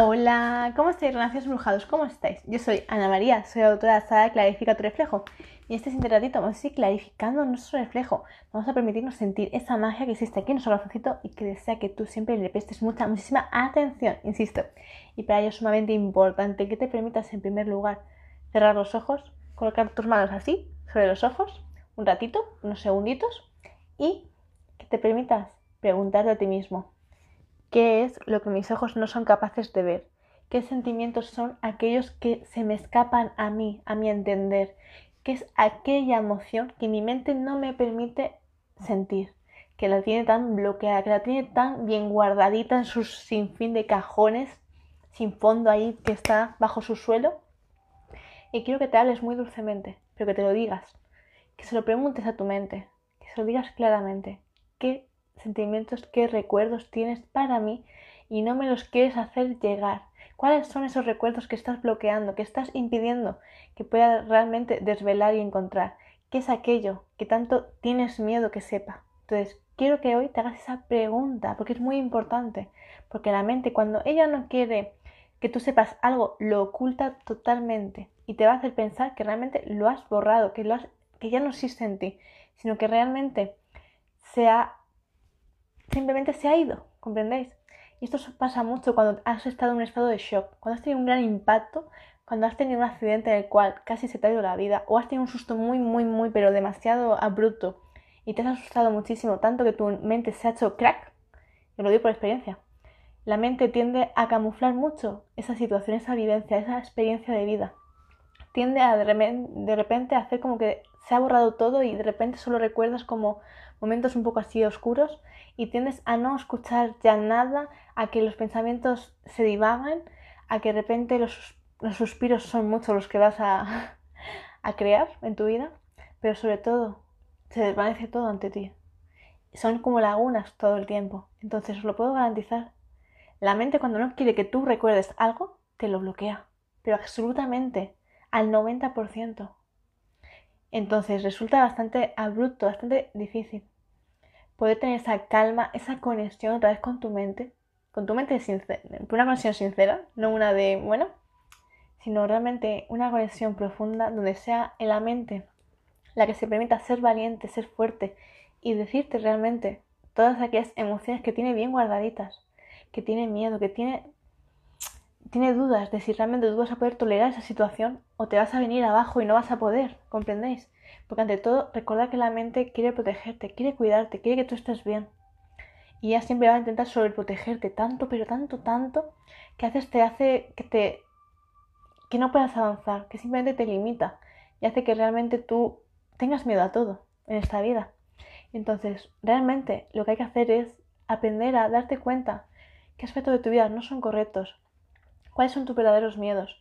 Hola, ¿cómo estáis, renacidos brujados? ¿Cómo estáis? Yo soy Ana María, soy autora de la saga Clarifica tu reflejo. Y este siguiente ratito vamos a ir clarificando nuestro reflejo. Vamos a permitirnos sentir esa magia que existe aquí en nuestro corazoncito y que desea que tú siempre le prestes mucha, muchísima atención, insisto. Y para ello es sumamente importante que te permitas, en primer lugar, cerrar los ojos, colocar tus manos así, sobre los ojos, un ratito, unos segunditos, y que te permitas preguntarte a ti mismo, ¿Qué es lo que mis ojos no son capaces de ver? ¿Qué sentimientos son aquellos que se me escapan a mí, a mi entender? ¿Qué es aquella emoción que mi mente no me permite sentir? Que la tiene tan bloqueada, que la tiene tan bien guardadita en sus sinfín de cajones, sin fondo ahí que está bajo su suelo. Y quiero que te hables muy dulcemente, pero que te lo digas, que se lo preguntes a tu mente, que se lo digas claramente. ¿Qué sentimientos, qué recuerdos tienes para mí y no me los quieres hacer llegar. ¿Cuáles son esos recuerdos que estás bloqueando, que estás impidiendo que pueda realmente desvelar y encontrar? ¿Qué es aquello que tanto tienes miedo que sepa? Entonces, quiero que hoy te hagas esa pregunta, porque es muy importante, porque la mente cuando ella no quiere que tú sepas algo, lo oculta totalmente y te va a hacer pensar que realmente lo has borrado, que, lo que ya no existe en ti, sino que realmente se ha simplemente se ha ido, ¿comprendéis? Y esto pasa mucho cuando has estado en un estado de shock, cuando has tenido un gran impacto, cuando has tenido un accidente en el cual casi se te ha ido la vida, o has tenido un susto muy, muy, muy, pero demasiado abrupto y te has asustado muchísimo, tanto que tu mente se ha hecho crack, yo lo digo por experiencia. La mente tiende a camuflar mucho esa situación, esa vivencia, esa experiencia de vida. Tiende a de repente hacer como que se ha borrado todo y de repente solo recuerdas como momentos un poco así oscuros y tiendes a no escuchar ya nada, a que los pensamientos se divagan, a que de repente los, suspiros son muchos los que vas a, a crear en tu vida, pero sobre todo se desvanece todo ante ti. Son como lagunas todo el tiempo. Entonces os lo puedo garantizar. La mente cuando no quiere que tú recuerdes algo, te lo bloquea. Pero absolutamente, al 90%. Entonces resulta bastante abrupto, bastante difícil poder tener esa calma, esa conexión otra vez con tu mente, con tu mente sincera, una conexión sincera, no una de, bueno, sino realmente una conexión profunda donde sea en la mente la que se permita ser valiente, ser fuerte y decirte realmente todas aquellas emociones que tiene bien guardaditas, que tiene miedo, que tiene tiene dudas de si realmente tú vas a poder tolerar esa situación o te vas a venir abajo y no vas a poder, ¿comprendéis? Porque ante todo, recordad que la mente quiere protegerte, quiere cuidarte, quiere que tú estés bien. Y ella siempre va a intentar sobreprotegerte tanto, pero tanto, tanto, que haces te hace que te que no puedas avanzar, que simplemente te limita y hace que realmente tú tengas miedo a todo en esta vida. Entonces, realmente lo que hay que hacer es aprender a darte cuenta qué aspectos de tu vida no son correctos, cuáles son tus verdaderos miedos,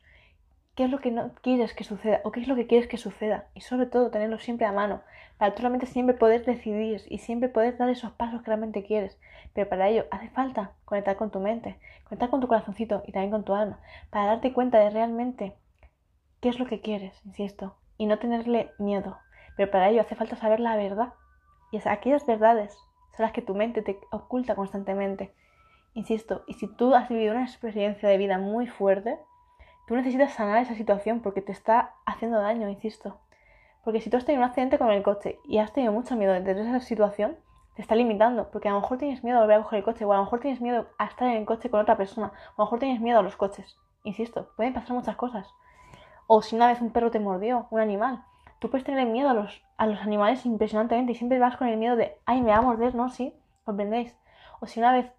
qué es lo que no quieres que suceda o qué es lo que quieres que suceda y sobre todo tenerlo siempre a mano para tú siempre poder decidir y siempre poder dar esos pasos que realmente quieres. Pero para ello hace falta conectar con tu mente, conectar con tu corazoncito y también con tu alma para darte cuenta de realmente qué es lo que quieres, insisto, y no tenerle miedo. Pero para ello hace falta saber la verdad y aquellas verdades son las que tu mente te oculta constantemente. Insisto, y si tú has vivido una experiencia de vida muy fuerte, tú necesitas sanar esa situación porque te está haciendo daño, insisto. Porque si tú has tenido un accidente con el coche y has tenido mucho miedo de esa situación, te está limitando. Porque a lo mejor tienes miedo a volver a coger el coche, o a lo mejor tienes miedo a estar en el coche con otra persona, o a lo mejor tienes miedo a los coches. Insisto, pueden pasar muchas cosas. O si una vez un perro te mordió, un animal. Tú puedes tener miedo a los, a los animales impresionantemente y siempre vas con el miedo de, ay, me va a morder, ¿no? Sí, comprendéis. O si una vez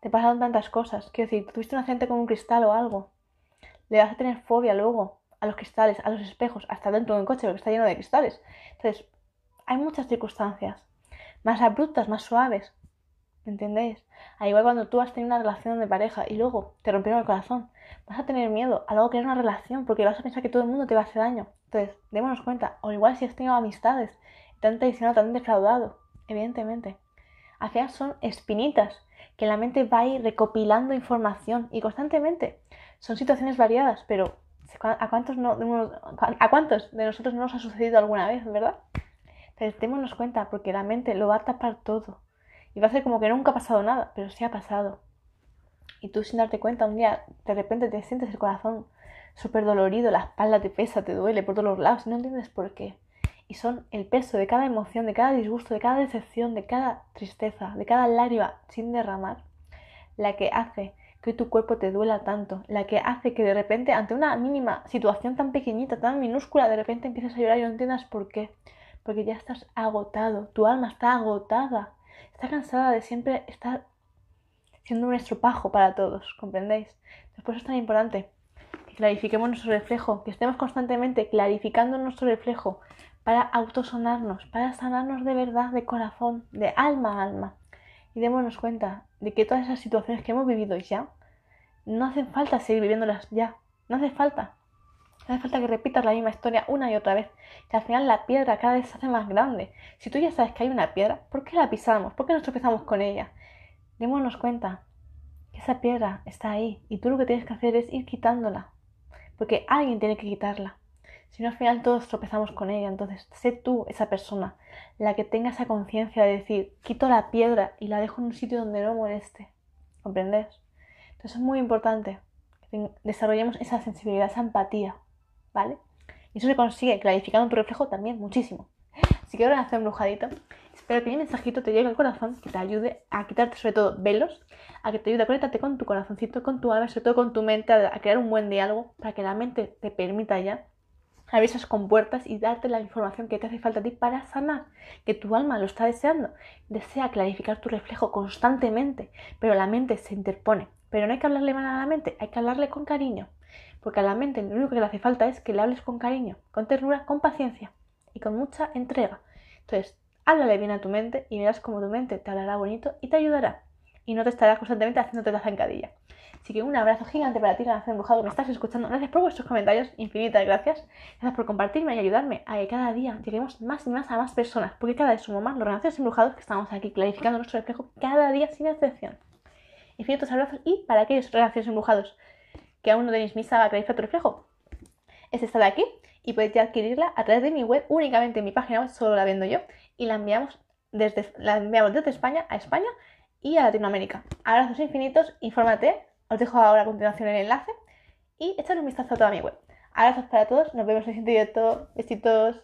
te pasaron tantas cosas. Quiero decir, tuviste un accidente con un cristal o algo. Le vas a tener fobia luego a los cristales, a los espejos, hasta dentro de un coche porque está lleno de cristales. Entonces, hay muchas circunstancias. Más abruptas, más suaves. ¿Me entendéis? Al igual cuando tú has tenido una relación de pareja y luego te rompieron el corazón, vas a tener miedo a luego crear una relación porque vas a pensar que todo el mundo te va a hacer daño. Entonces, démonos cuenta. O igual si has tenido amistades, te han traicionado, te han defraudado. Evidentemente. Al final son espinitas que la mente va a ir recopilando información y constantemente. Son situaciones variadas, pero ¿a cuántos, no, ¿a cuántos de nosotros no nos ha sucedido alguna vez, verdad? Entonces, démonos cuenta, porque la mente lo va a tapar todo. Y va a ser como que nunca ha pasado nada, pero sí ha pasado. y tú sin darte cuenta un día de repente te sientes el corazón súper dolorido, la espalda te pesa, te duele por todos los lados y no entiendes por qué. Y son el peso de cada emoción, de cada disgusto, de cada decepción, de cada tristeza, de cada lágrima sin derramar, la que hace que tu cuerpo te duela tanto, la que hace que de repente ante una mínima situación tan pequeñita, tan minúscula, de repente empieces a llorar y no entiendas por qué. Porque ya estás agotado, tu alma está agotada, está cansada de siempre estar siendo un estropajo para todos, ¿comprendéis? Por eso es tan importante que clarifiquemos nuestro reflejo, que estemos constantemente clarificando nuestro reflejo para autosonarnos, para sanarnos de verdad, de corazón, de alma a alma. Y démonos cuenta de que todas esas situaciones que hemos vivido ya, no hacen falta seguir viviéndolas ya, no hace falta. No hace falta que repitas la misma historia una y otra vez, que al final la piedra cada vez se hace más grande. Si tú ya sabes que hay una piedra, ¿por qué la pisamos? ¿Por qué nos tropezamos con ella? Démonos cuenta que esa piedra está ahí y tú lo que tienes que hacer es ir quitándola, porque alguien tiene que quitarla. Si no, al final todos tropezamos con ella. Entonces, sé tú esa persona, la que tenga esa conciencia de decir, quito la piedra y la dejo en un sitio donde no moleste. ¿Comprendes? Entonces es muy importante que desarrollemos esa sensibilidad, esa empatía, ¿vale? Y eso se consigue clarificando tu reflejo también muchísimo. Así que ahora hacer un brujadito. Espero que mi mensajito te llegue al corazón, que te ayude a quitarte sobre todo velos, a que te ayude a conectarte con tu corazoncito, con tu alma, sobre todo con tu mente, a crear un buen diálogo, para que la mente te permita ya abrir esas compuertas y darte la información que te hace falta a ti para sanar, que tu alma lo está deseando, desea clarificar tu reflejo constantemente, pero la mente se interpone. Pero no hay que hablarle mal a la mente, hay que hablarle con cariño, porque a la mente lo único que le hace falta es que le hables con cariño, con ternura, con paciencia y con mucha entrega. Entonces, háblale bien a tu mente y verás cómo tu mente te hablará bonito y te ayudará y no te estará constantemente haciéndote la zancadilla. Así que un abrazo gigante para ti, Nación Embrujado, que me estás escuchando. Gracias por vuestros comentarios, infinitas gracias. Gracias por compartirme y ayudarme a que cada día lleguemos más y más a más personas, porque cada vez somos más los Renacidos Embrujados que estamos aquí clarificando nuestro reflejo cada día sin excepción. Infinitos abrazos y para aquellos Renacidos Embrujados que aún no tenéis mi saga Clarifica tu reflejo, es esta de aquí y podéis adquirirla a través de mi web, únicamente en mi página web, solo la vendo yo, y la enviamos desde, la enviamos desde España a España y a Latinoamérica. Abrazos infinitos, infórmate os dejo ahora a continuación el enlace y echad un vistazo a toda mi web. Abrazos para todos, nos vemos en el siguiente directo. Besitos.